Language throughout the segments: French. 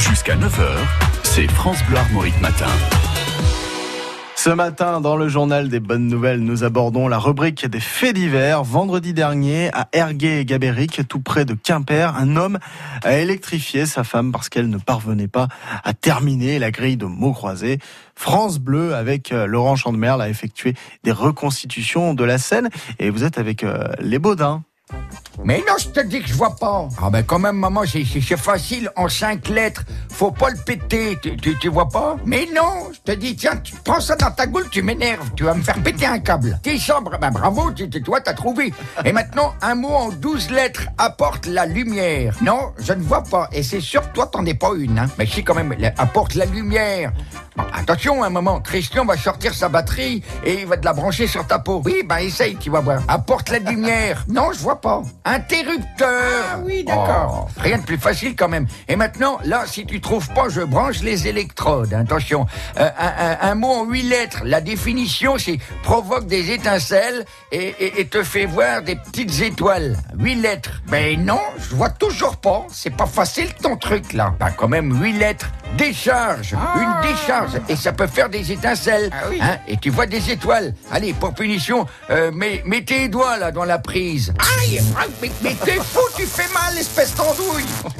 Jusqu'à 9h, c'est France Bleu Armorique Matin. Ce matin, dans le journal des bonnes nouvelles, nous abordons la rubrique des faits divers. Vendredi dernier, à Ergué et Gabéric, tout près de Quimper, un homme a électrifié sa femme parce qu'elle ne parvenait pas à terminer la grille de mots croisés. France Bleu, avec euh, Laurent Chandemerle, a effectué des reconstitutions de la scène. Et vous êtes avec euh, les Baudins. Mais non, je te dis que je vois pas. Ah ben quand même, maman, c'est- facile, en cinq lettres. Faut pas le péter, tu, tu, vois pas? Mais non, je te dis, tiens, tu prends ça dans ta goule, tu m'énerves, tu vas me faire péter un câble. T'es sobre, ben bravo, tu, tu- toi t'as trouvé. Et maintenant, un mot en douze lettres apporte la lumière. Non, je ne vois pas, et c'est sûr que toi t'en es pas une, hein. Mais si quand même, apporte la lumière. Attention, un moment, Christian va sortir sa batterie et il va te la brancher sur ta peau. Oui, ben essaye, tu vas voir. Apporte la lumière. Non, je vois pas. Interrupteur. Ah oui, d'accord. rien de plus facile quand même. Et maintenant, là, si tu trouves pas, je branche les électrodes. Attention, Euh, un, un- un mot en huit lettres. La définition, c'est provoque des étincelles et, et- et te fait voir des petites étoiles. Huit lettres. Mais non, je vois toujours pas. C'est pas facile ton truc là. Ben quand même, huit lettres. Décharge. Une décharge. Et ça peut faire des étincelles. Hein, et tu vois des étoiles. Allez, pour punition, euh, mets, mets tes doigts là dans la prise. Aïe Mais, mais t'es fou, tu fais mal,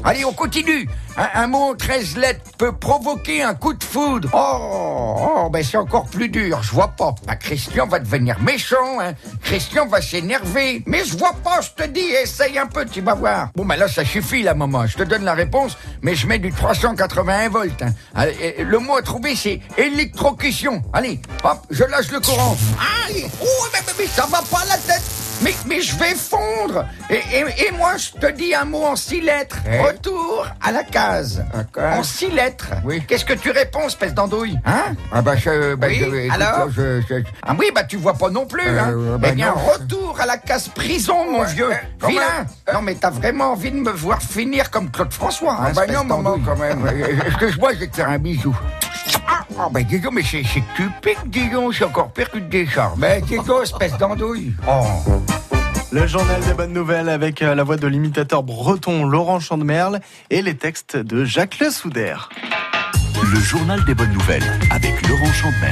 Allez, on continue. Un, mot en 13 lettres peut provoquer un coup de foudre. Oh, oh ben c'est encore plus dur, je vois pas. Bah, Christian va devenir méchant, hein. Christian va s'énerver. Mais je vois pas, je te dis, essaye un peu, tu vas voir. Bon, ben là, ça suffit, là, maman. Je te donne la réponse, mais je mets du 381 volts. hein. Allez, et le mot à trouver, c'est électrocution. Allez, hop, je lâche le courant. Aïe Oh, mais, mais- mais ça va pas la tête mais, mais je vais fondre et, et- et moi, je te dis un mot en six lettres. Retour à la case. En six lettres. Oui. Qu'est-ce que tu réponds, espèce d'andouille Hein Ah bah je... Bah, Oui, je- écoute, alors je- je- Ah oui, bah tu vois pas non plus, hein Euh, bah Eh bien, non. retour à la case prison, mon vieux. Vilain Non, mais t'as vraiment envie de me voir finir comme Claude François, hein, Ah bah non, maman, quand même. Excuse-moi, je vais te faire un bisou. Ah, ben dis donc, mais c'est tu piques, dis donc, c'est encore pire qu'une décharge. Ben dis donc, espèce d'andouille. Oh. Le journal des bonnes nouvelles avec euh, la voix de l'imitateur breton Laurent Chandemerle et les textes de Jacques Le Soudaire. Le journal des bonnes nouvelles avec Laurent Chandemer.